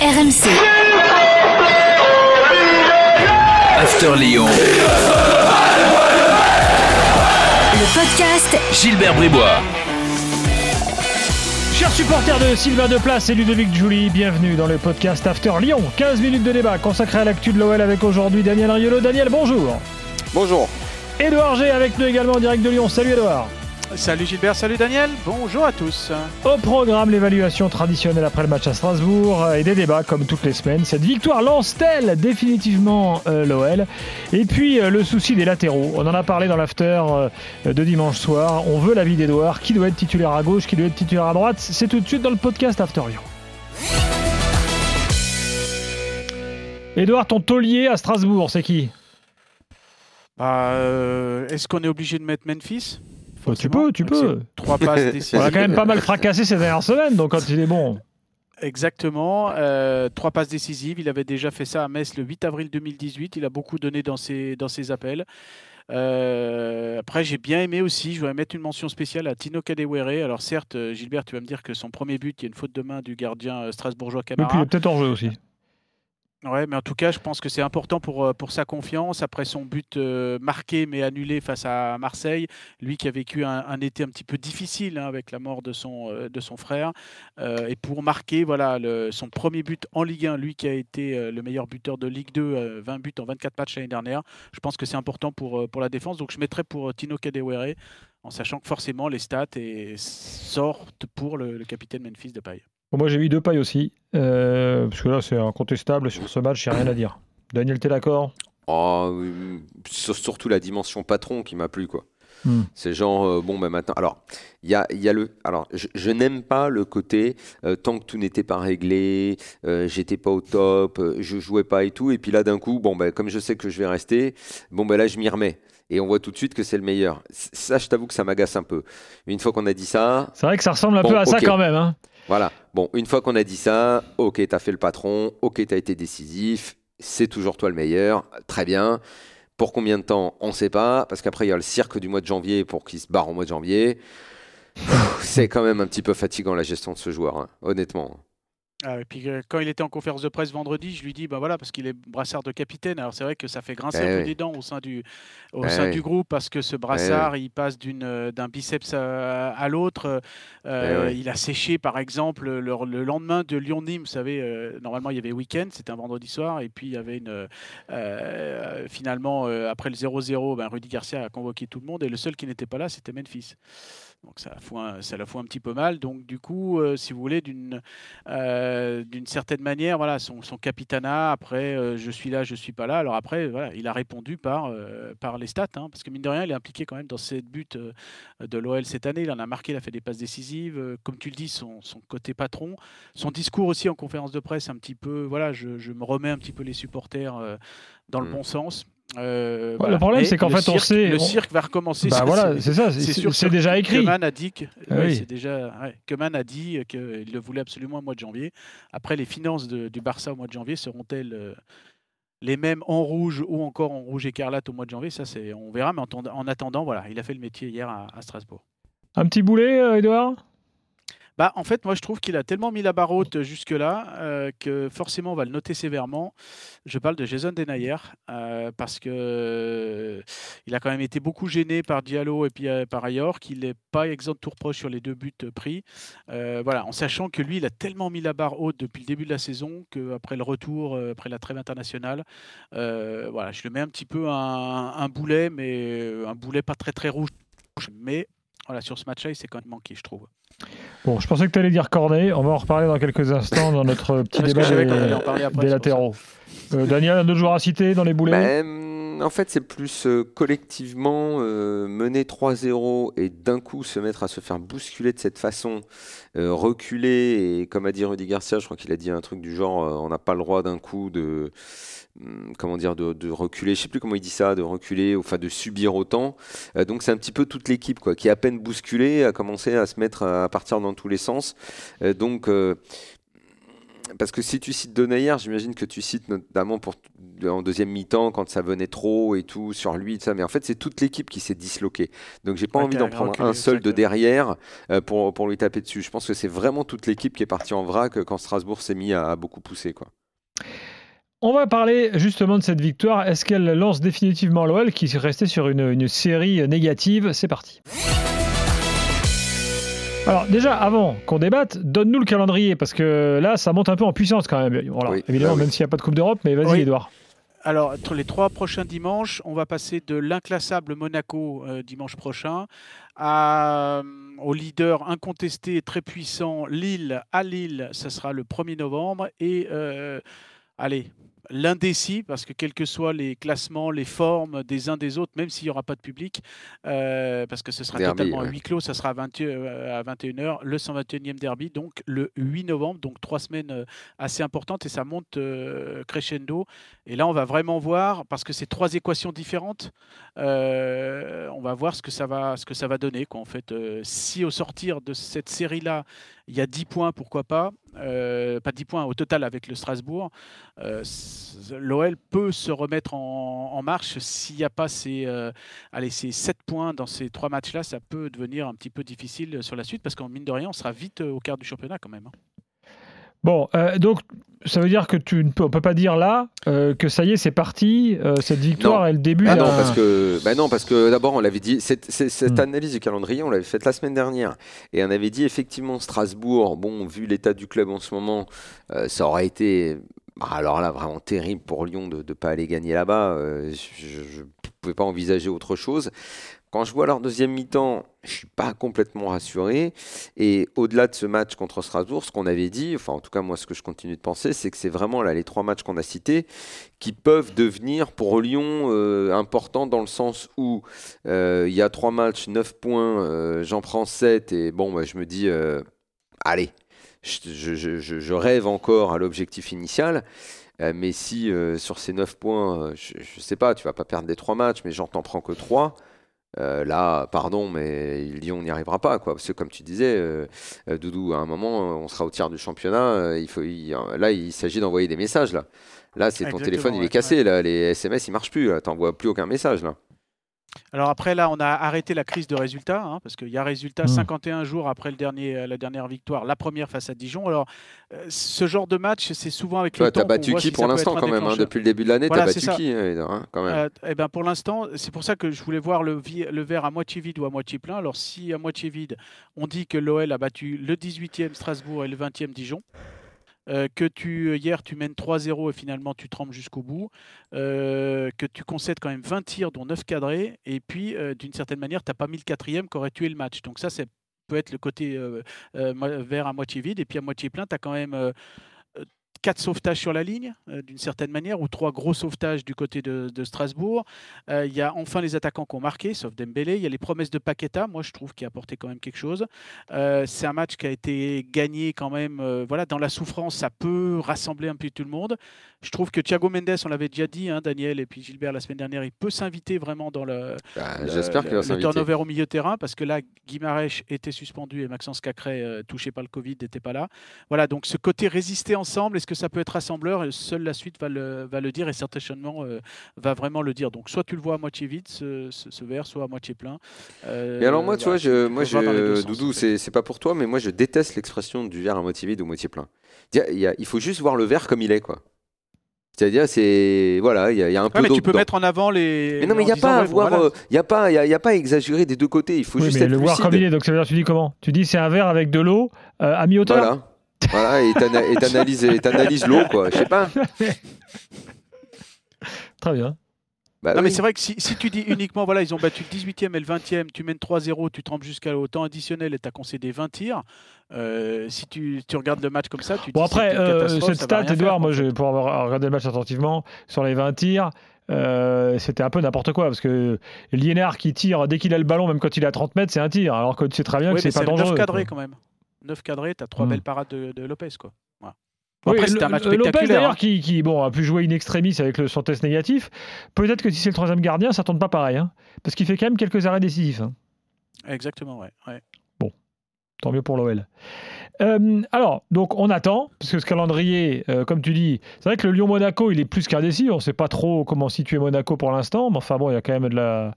RMC. After Lyon. Le podcast Gilbert Bribois. Chers supporters de Sylvain Deplace et Ludovic Julie, bienvenue dans le podcast After Lyon. 15 minutes de débat consacré à l'actu de l'OL avec aujourd'hui Daniel Riolo. Daniel, bonjour. Bonjour. Édouard G avec nous également en direct de Lyon. Salut Édouard. Salut Gilbert, salut Daniel, bonjour à tous. Au programme, l'évaluation traditionnelle après le match à Strasbourg et des débats comme toutes les semaines. Cette victoire lance-t-elle définitivement euh, l'OL Et puis euh, le souci des latéraux. On en a parlé dans l'after euh, de dimanche soir. On veut l'avis d'Edouard. Qui doit être titulaire à gauche Qui doit être titulaire à droite? C'est tout de suite dans le podcast After Lyon. Edouard, ton taulier à Strasbourg, c'est qui? Bah, Est-ce qu'on est obligé de mettre Memphis? Bah, tu peux, tu peux. Trois passes On décisives. a quand même pas mal fracassé ces dernières semaines, donc quand il est bon. Exactement, euh, trois passes décisives. Il avait déjà fait ça à Metz le 8 avril 2018. Il a beaucoup donné dans ses, dans ses appels. Euh, après, j'ai bien aimé aussi. Je voudrais mettre une mention spéciale à Tino Kadewere. Alors, certes, euh, Gilbert, tu vas me dire que son premier but, il y a une faute de main du gardien strasbourgeois Et puis il Camara. est peut-être hors jeu aussi. Ouais, mais en tout cas, je pense que c'est important pour, euh, pour sa confiance. Après son but euh, marqué mais annulé face à Marseille, lui qui a vécu un, été un petit peu difficile hein, avec la mort de son, euh, de son frère, et pour marquer voilà, son premier but en Ligue 1, lui qui a été le meilleur buteur de Ligue 2, euh, 20 buts en 24 matchs l'année dernière, je pense que c'est important pour, pour la défense. Donc je mettrais pour Tino Kadewere, en sachant que forcément les stats sortent pour le, le capitaine Memphis de Paille. Moi j'ai mis deux pailles aussi, euh, parce que là c'est incontestable sur ce match, a rien à dire. Daniel, t'es d'accord? Oh, euh, sur- surtout la dimension patron qui m'a plu quoi. Hmm. C'est genre euh, bon ben maintenant. Alors il y a, y a le. Alors je, je n'aime pas le côté euh, tant que tout n'était pas réglé, euh, j'étais pas au top, je jouais pas et tout. Et puis là d'un coup bon ben comme je sais que je vais rester, bon ben là je m'y remets. Et on voit tout de suite que c'est le meilleur. Ça, je t'avoue que ça m'agace un peu. Une fois qu'on a dit ça, C'est vrai que ça ressemble un Bon, peu à ça quand même. Hein. Voilà. Bon, une fois qu'on a dit ça, ok, t'as fait le patron, ok, t'as été décisif, c'est toujours toi le meilleur, très bien. Pour combien de temps On ne sait pas, parce qu'après il y a le cirque du mois de janvier pour qu'il se barre au mois de janvier. C'est quand même un petit peu fatigant la gestion de ce joueur, hein, honnêtement. Ah, et puis euh, quand il était en conférence de presse vendredi, je lui dis, bah voilà, parce qu'il est brassard de capitaine. Alors c'est vrai que ça fait grincer Eh un peu oui. des dents au sein du, au Eh sein oui. du groupe, parce que ce brassard, il passe d'une, euh, d'un biceps à, à l'autre. Euh, Eh oui. Il a séché, par exemple, le, le lendemain de Lyon-Nîmes. Vous savez, euh, normalement il y avait week-end, c'était un vendredi soir, et puis il y avait une, finalement après le 0-0, ben, Rudy Garcia a convoqué tout le monde, et le seul qui n'était pas là, c'était Memphis. Donc ça la fout un, ça la fout un petit peu mal. Donc du coup, euh, si vous voulez, d'une euh, d'une certaine manière, voilà, son, son capitanat, après, euh, je suis là, je suis pas là. Alors après, voilà, il a répondu par, par les stats, hein, parce que mine de rien, il est impliqué quand même dans cette buts de l'OL cette année. Il en a marqué, il a fait des passes décisives. Comme tu le dis, son, son côté patron, son discours aussi en conférence de presse, un petit peu, voilà, je, je me remets un petit peu les supporters dans le Mm. bon sens. Euh, voilà. le problème, c'est qu'en fait, on sait- Le cirque va recommencer. Bah voilà, c'est- ça, c'est déjà écrit. Keman a dit que, ouais, oui. c'est déjà, ouais, Keman a dit qu'il le voulait absolument au mois de janvier. Après, les finances de- du Barça au mois de janvier seront-elles euh, les mêmes en rouge ou encore en rouge écarlate au mois de janvier? Ça, c'est, on verra. Mais en, tend- en attendant, voilà, il a fait le métier hier à, à Strasbourg. Un petit boulet, euh, Edouard Bah, en fait, moi, je trouve qu'il a tellement mis la barre haute jusque-là euh, que forcément, on va le noter sévèrement. Je parle de Jason Denayer euh, parce que euh, il a quand même été beaucoup gêné par Diallo et puis euh, par ailleurs, qu'il n'est pas exempt de tout reproche sur les deux buts euh, pris. Euh, voilà, en sachant que lui, il a tellement mis la barre haute depuis le début de la saison qu'après le retour, euh, après la trêve internationale, euh, voilà, je le mets un petit peu un, un boulet, mais euh, un boulet pas très très rouge. Mais voilà, sur ce match-là, il s'est quand même manqué, je trouve. Bon, je pensais que tu allais dire Cornet. On va en reparler dans quelques instants dans notre petit débat des, des latéraux. Euh, Daniel, un autre joueur à citer dans les boulets? Ben, en fait, c'est plus euh, collectivement euh, mener 3-0 et d'un coup se mettre à se faire bousculer de cette façon, euh, reculer. Et comme a dit Rudy Garcia, je crois qu'il a dit un truc du genre euh, on n'a pas le droit d'un coup de. hum, Comment dire, de, reculer, je sais plus comment il dit ça, de reculer, enfin de subir autant. Euh, donc c'est un petit peu toute l'équipe qui à peine bousculée a commencé à se mettre à partir dans tous les sens. Euh, donc euh, parce que si tu cites Donayer, j'imagine que tu cites notamment pour en deuxième mi-temps quand ça venait trop et tout sur lui, ça. Mais en fait, c'est toute l'équipe qui s'est disloquée. Donc, j'ai pas envie d'en prendre un seul de derrière euh, pour, pour lui taper dessus. Je pense que c'est vraiment toute l'équipe qui est partie en vrac quand Strasbourg s'est mis à, beaucoup pousser, quoi. On va parler justement de cette victoire. Est-ce qu'elle lance définitivement l'OL qui restait sur une, une série négative? C'est parti. Alors déjà, avant qu'on débatte, donne-nous le calendrier, parce que là, ça monte un peu en puissance quand même. évidemment, bah même s'il n'y a pas de Coupe d'Europe, mais vas-y, Edouard. Alors, entre les trois prochains dimanches, on va passer de l'inclassable Monaco euh, dimanche prochain à, euh, au leader incontesté et très puissant Lille à Lille, ça sera le 1er novembre. Et euh, allez, l'indécis, parce que quels que soient les classements, les formes des uns des autres, même s'il n'y aura pas de public, euh, parce que ce sera totalement à huis clos, ça sera à, 21h, euh, le 121e derby, donc le 8 novembre, donc trois semaines euh, assez importantes, et ça monte crescendo. Et là, on va vraiment voir, parce que c'est trois équations différentes, on va voir ce que ça va, ce que ça va donner. Quoi. En fait, si au sortir de cette série-là, il y a 10 points, pourquoi pas euh, Pas 10 points au total avec le Strasbourg. Euh, L'OL peut se remettre en, marche s'il n'y a pas ces, euh, allez, ces 7 points dans ces trois matchs-là. Ça peut devenir un petit peu difficile sur la suite parce qu'en mine de rien, on sera vite au quart du championnat quand même. Hein. Bon, euh, donc ça veut dire que tu ne peut, peut pas dire là euh, que ça y est, c'est parti, euh, cette victoire est le début. Ah non, parce que, bah non, parce que d'abord on l'avait dit, cette, cette, hmm. analyse du calendrier, on l'avait faite la semaine dernière, et on avait dit effectivement Strasbourg, bon, vu l'état du club en ce moment, ça aurait été, bah, alors là, vraiment terrible pour Lyon de ne pas aller gagner là-bas. je ne pouvais pas envisager autre chose. Quand je vois leur deuxième mi-temps, je suis pas complètement rassuré. Et au-delà de ce match contre Strasbourg, ce qu'on avait dit, enfin en tout cas moi ce que je continue de penser, c'est que c'est vraiment là les trois matchs qu'on a cités qui peuvent devenir pour Lyon euh, importants dans le sens où euh, il y a trois matchs, neuf points, euh, j'en prends sept et bon, bah, je me dis, allez, je, rêve encore à l'objectif initial. mais si sur ces neuf points, je, ne sais pas, tu vas pas perdre les trois matchs, mais j'en t'en prends que trois. Euh, là, pardon, mais Lyon n'y arrivera pas, quoi. Parce que comme tu disais, euh, euh, Doudou, à un moment, on sera au tiers du championnat. il faut, là, il s'agit d'envoyer des messages. Là, là, c'est ton téléphone, il est cassé. Là, les SMS, ils marchent plus. T'envoies plus aucun message. Là. Alors après, là, on a arrêté la crise de résultats, hein, parce qu'il y a résultat 51 hmm. jours après le dernier, euh, la dernière victoire, la première face à Dijon. Alors, euh, ce genre de match, c'est souvent avec le temps. Tu as battu qui pour l'instant quand même hein, Depuis le début de l'année, tu as battu qui hein, quand même. Euh, eh ben, Pour l'instant, c'est pour ça que je voulais voir le, le verre à moitié vide ou à moitié plein. Alors, si à moitié vide, on dit que l'OL a battu le 18e Strasbourg et le 20e Dijon. Euh, que tu, hier tu mènes 3-0 et finalement tu trembles jusqu'au bout, euh, que tu concèdes quand même 20 tirs dont 9 cadrés, et puis euh, d'une certaine manière tu n'as pas mis le quatrième qui aurait tué le match. Donc ça c'est peut être le côté vert à moitié vide, et puis à moitié plein, tu as quand même quatre sauvetages sur la ligne, euh, d'une certaine manière, ou trois gros sauvetages du côté de, Strasbourg. Euh, il y a enfin les attaquants qui ont marqué, sauf Dembélé. Il y a les promesses de Paqueta, moi je trouve, qui a apporté quand même quelque chose. Euh, c'est un match qui a été gagné quand même. voilà, dans la souffrance, ça peut rassembler un peu tout le monde. Je trouve que Thiago Mendes, on l'avait déjà dit, hein, Daniel et puis Gilbert la semaine dernière, il peut s'inviter vraiment dans le, bah, le, turnover au milieu de terrain, parce que là, Guimarães était suspendu et Maxence Cacré, touché par le Covid, n'était pas là. Voilà, donc ce côté résister ensemble, que ça peut être rassembleur Seule la suite va le, va le dire et certainement euh, va vraiment le dire. Donc soit tu le vois à moitié vide, ce, ce, verre, soit à moitié plein. Euh, alors moi, tu vois, je, moi, je, Doudou, c'est pas pour toi, mais moi je déteste l'expression du verre à moitié vide ou moitié plein. Il, il faut juste voir le verre comme il est, quoi. C'est-à-dire, c'est voilà, il y, a un peu. Mais tu peux mettre en avant les. Mais non, mais il n'y a pas à voir, il y a pas, il y, a pas à exagérer des deux côtés. Il faut juste être le voir comme il est. Donc ça veut dire, tu dis comment? Tu dis c'est un verre avec de l'eau euh, à mi-hauteur? Voilà. Voilà, et t'analyses l'eau, quoi. Je sais pas. Très bien. Bah non, mais c'est vrai que si, si, tu dis uniquement, voilà, ils ont battu le 18e et le 20e, tu mènes 3-0, tu trempes jusqu'à au temps additionnel et tu as concédé 20 tirs. Euh, si tu, tu, regardes le match comme ça, tu Bon, après, euh, cette stat, Edouard, moi, je, pour avoir regardé le match attentivement, sur les 20 tirs, euh, c'était un peu n'importe quoi parce que Liénard qui tire dès qu'il a le ballon, même quand il est à 30 mètres, c'est un tir. Alors que tu sais très bien que c'est pas dangereux. C'est cadré quand même. 9 cadrés, tu as 3 hmm. belles parades de, Lopez. Quoi. après, c'était un match Lopez d'ailleurs hein. qui, qui, bon, a pu jouer in extremis avec le, son test négatif. Peut-être que si c'est le troisième gardien, ça tourne pas pareil. Hein, parce qu'il fait quand même quelques arrêts décisifs. Hein. Exactement, ouais. Bon. Tant mieux pour l'OL. Euh, alors, donc on attend, parce que ce calendrier, euh, comme tu dis, c'est vrai que le Lyon-Monaco, il est plus qu'indécis. On ne sait pas trop comment situer Monaco pour l'instant, mais enfin bon, il y a quand même de la,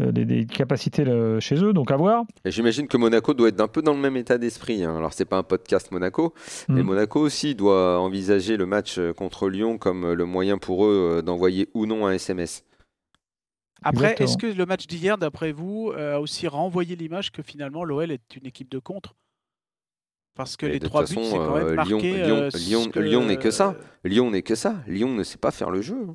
euh, des, des capacités chez eux, donc à voir. J'imagine que Monaco doit être un peu dans le même état d'esprit. hein. Alors, c'est pas un podcast Monaco, mais Mm. Monaco aussi doit envisager le match contre Lyon comme le moyen pour eux d'envoyer ou non un SMS. Après, est-ce que le match d'hier, d'après vous, euh, a aussi renvoyé l'image que finalement l'OL est une équipe de contre? Parce que Et les trois buts, c'est quand même euh, marqué. Lyon- Lyon- euh, Lyon- ce que- Lyon n'est que ça. Lyon n'est que ça. Lyon ne sait pas faire le jeu.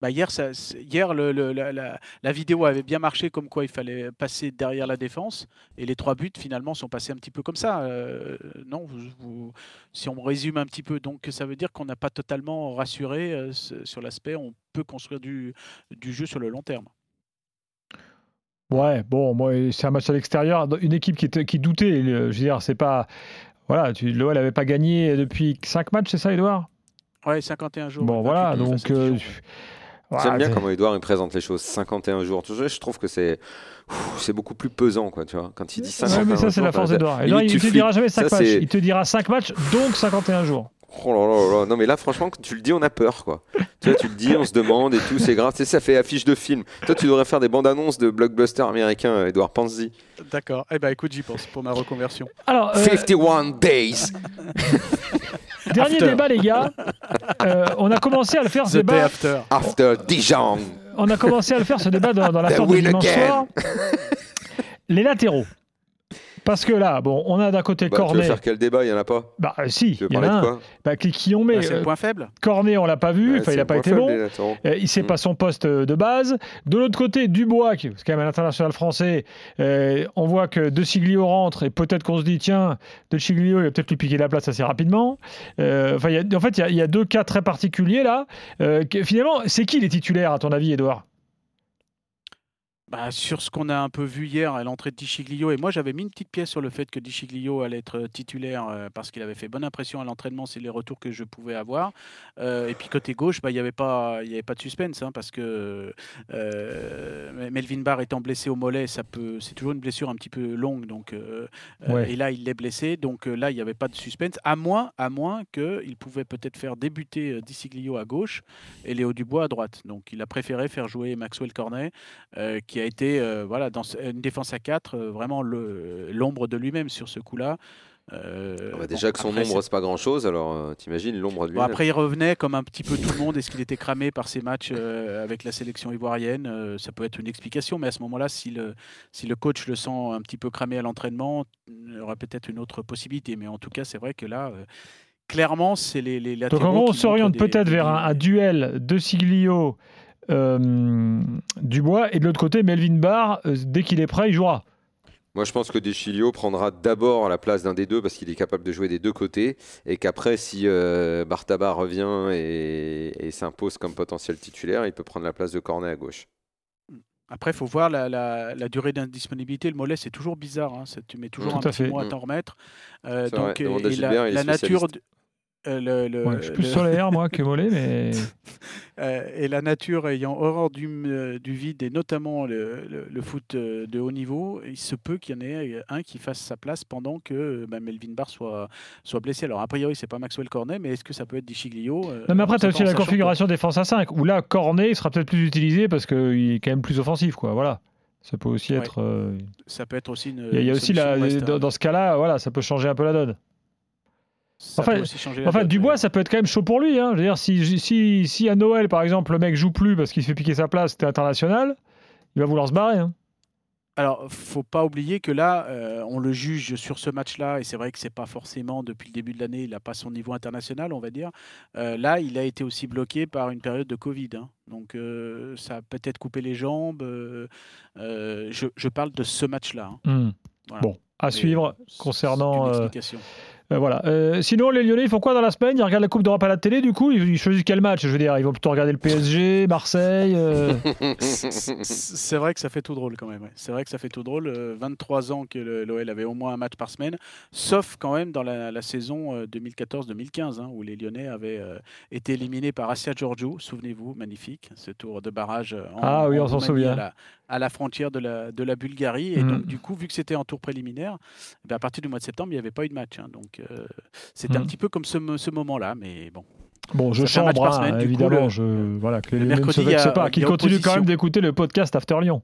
Bah hier, ça, c'est- hier le- le- la, la- la vidéo avait bien marché, comme quoi il fallait passer derrière la défense. Et les trois buts, finalement, sont passés un petit peu comme ça. Euh, non, vous- vous- si on résume un petit peu, donc ça veut dire qu'on n'a pas totalement rassuré euh, sur l'aspect on peut construire du, du jeu sur le long terme. Ouais, bon, moi, c'est un match à l'extérieur. Une équipe qui, était- qui doutait, je veux dire, c'est pas. Voilà, l'OL n'avait pas gagné depuis 5 matchs, c'est ça, Edouard Ouais, 51 jours. Bon, voilà, 28 face donc. euh, Ouais. voilà, J'aime bien comment Edouard il présente les choses. 51 jours. Je trouve que c'est c'est beaucoup plus pesant, quoi, tu vois. Quand il dit Ouais, 51 mais ça, c'est la force t'as- d'Edouard. Edouard, il te dira jamais 5 Ça, matchs. Il te dira 5 matchs, donc 51 jours. Oh là là là. Non, mais là, franchement, quand tu le dis, on a peur, quoi. tu vois, tu le dis, on se demande et tout, c'est grave. Tu sais, ça fait affiche de film. Toi, tu devrais faire des bandes annonces de blockbusters américains, Edouard Panzi. D'accord. Eh ben, écoute, j'y pense pour ma reconversion. Alors, euh, 51 days. dernier After. débat, les gars. Euh, on a commencé à le faire, ce The Day débat. After. After Dijon. On a commencé à le faire, ce débat, dans, dans la They de dimanche again. soir. Les latéraux. Parce que là, bon, on a d'un côté Bah, tu veux Cornet. faire quel débat Il y en a pas. Bah, euh, si, il y en a un. quoi Bah, qui, qui ont mis. Bah, c'est euh, le point faible. Cornet, on l'a pas vu. Ouais, enfin, il n'a pas été faible, bon. Euh, il sait Mm. pas son poste euh, de base. De l'autre côté, Dubois, qui c'est quand même un international français, euh, on voit que De Siglio rentre et peut-être qu'on se dit, tiens, De Siglio, il va peut-être lui piquer la place assez rapidement. Euh, y a- en fait, il y y, a deux cas très particuliers là. Euh, que- finalement, c'est qui les titulaires, à ton avis, Edouard Bah, sur ce qu'on a un peu vu hier à l'entrée de Dichiglio, et moi j'avais mis une petite pièce sur le fait que Dichiglio allait être euh, titulaire euh, parce qu'il avait fait bonne impression à l'entraînement, c'est les retours que je pouvais avoir. Euh, et puis côté gauche, bah, il n'y avait, pas- il y avait pas de suspense hein, parce que euh, Melvin Barr étant blessé au mollet, ça peut, c'est toujours une blessure un petit peu longue. Donc, Ouais. Et là, il est blessé, donc là, il n'y avait pas de suspense, à moins, à moins qu'il pouvait peut-être faire débuter Dichiglio à gauche et Léo Dubois à droite. Donc il a préféré faire jouer Maxwell Cornet euh, qui a été euh, voilà, dans une défense à 4, vraiment le- l'ombre de lui-même sur ce coup-là. Euh, Ah bah, bon, déjà que son après, nombre, c'est- pas grand chose, alors euh, t'imagines l'ombre de lui. Bon, après, il revenait comme un petit peu tout le monde. Est-ce qu'il était cramé par ses matchs euh, avec la sélection ivoirienne Euh, Ça peut être une explication, mais à ce moment-là, si le, si le coach le sent un petit peu cramé à l'entraînement, il y aura peut-être une autre possibilité. Mais en tout cas, c'est vrai que là, euh, clairement, c'est les, les Donc en gros, on s'oriente peut-être vers un, un duel de Siglio. Euh, Dubois et de l'autre côté Melvin Barr euh, dès qu'il est prêt il jouera Moi, je pense que Deschilio prendra d'abord la place d'un des deux parce qu'il est capable de jouer des deux côtés et qu'après, si euh, Bartaba revient et, et s'impose comme potentiel titulaire, il peut prendre la place de Cornet à gauche. Après, il faut voir la, la- la durée d'indisponibilité. Le mollet, c'est toujours bizarre. hein. Ça, tu mets toujours un petit fait. mois à Mm. t'en remettre. Euh, vrai. donc, et la, nature, le- le- Ouais, je suis plus le- solaire moi que Mollet mais euh, et la nature ayant horreur du, euh, du vide et notamment le, foot euh, de haut niveau, il se peut qu'il y en ait un qui fasse sa place pendant que euh, bah, Melvin Barr soit, soit blessé. Alors a priori c'est pas Maxwell Cornet, mais est-ce que ça peut être Dichiglio Euh, Non, mais après, tu as aussi la que- configuration défense à 5, où là, Cornet sera peut-être plus utilisé parce qu'il est quand même plus offensif. Quoi. Voilà. Ça peut aussi Ouais. être. euh, Ça peut être aussi une. Il y a, aussi la, hein. dans ce cas-là, voilà, ça peut changer un peu la donne. Ça enfin, Dubois, mais- ça peut être quand même chaud pour lui. Hein. Je veux dire, si, si, si à Noël, par exemple, le mec joue plus parce qu'il se fait piquer sa place, c'était international, il va vouloir se barrer. hein. Alors, faut pas oublier que là, euh, on le juge sur ce match-là, et c'est vrai que c'est pas forcément depuis le début de l'année, il n'a pas son niveau international, on va dire. Euh, là, il a été aussi bloqué par une période de Covid, hein. donc euh, ça a peut-être coupé les jambes. euh, euh, je, je parle de ce match-là. hein. Hmm. Voilà. Bon, à suivre c'est concernant euh, voilà. Euh, sinon, les Lyonnais, ils font quoi dans la semaine? Ils regardent la Coupe d'Europe à la télé, du coup? Ils, ils choisissent quel match Je veux dire, ils vont plutôt regarder le PSG, Marseille. euh, C'est vrai que ça fait tout drôle quand même. ouais. C'est vrai que ça fait tout drôle. Euh, 23 ans que le- l'OL avait au moins un match par semaine, sauf quand même dans la, la saison euh, 2014-2015, hein, où les Lyonnais avaient euh, été éliminés par Asia Giorgio. Souvenez-vous, magnifique, ce tour de barrage en, Ah oui, on s'en Roumanie, souvient. À la, à la frontière de la, de la Bulgarie. Et Mhm. donc, du coup, vu que c'était en tour préliminaire, eh à partir du mois de septembre, il n'y avait pas eu de match. hein. donc, euh, c'était un Mhm. petit peu comme ce, ce moment-là, mais bon. Bon, je chambre, par hein, semaine, du coup, évidemment. le- je, voilà, que les le ne se mercredi, a- vexent pas, qu'ils continuent quand même d'écouter le podcast After Lyon.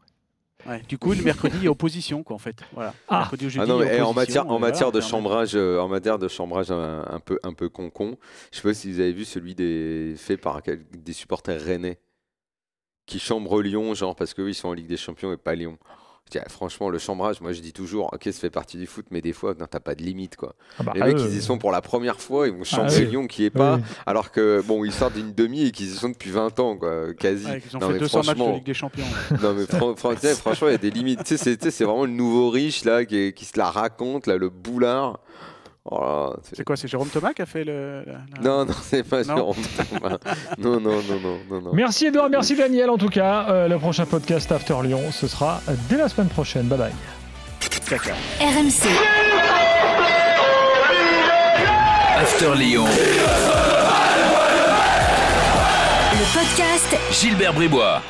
Ouais, du coup, le mercredi, il y a opposition, quoi, en fait. Voilà. Ah. Jeudi, Ah non, mais, eh, en matière, en et matière voilà, de chambrage, euh, en matière de chambrage un, un peu, un peu concon, je sais pas si vous avez vu celui des fait par quel- des supporters rennais qui chambrent Lyon, genre parce qu'eux ils sont en Ligue des Champions et pas Lyon. Je dis, ah, franchement, le chambrage, moi je dis toujours, ok, ça fait partie du foot, mais des fois, non, t'as pas de limite quoi. Ah bah, Les mecs, eux, ils y sont pour la première fois, ils vont chambrer oui. Lyon qui est pas, oui. alors que bon, ils sortent d'une demi et qu'ils y sont depuis 20 ans, quoi, quasi. Ouais, ils ont Non, fait mais 200 matchs de franchement, Ligue des Champions. non mais fran- fran- franchement, il y a des limites. Tu sais, c'est- tu sais, c'est vraiment le nouveau riche là qui, est- qui se la raconte là, le boulard. Oh là, c'est- C'est quoi C'est Jérôme Thomas qui a fait le. la- la- non, non, c'est pas Non. Jérôme Thomas. Non, non, non, non, non, non. Merci Edouard, merci Daniel en tout cas. Euh, le prochain podcast After Lyon, ce sera dès la semaine prochaine. Bye bye. Caca. RMC, After Lyon. le podcast Gilbert Bribois.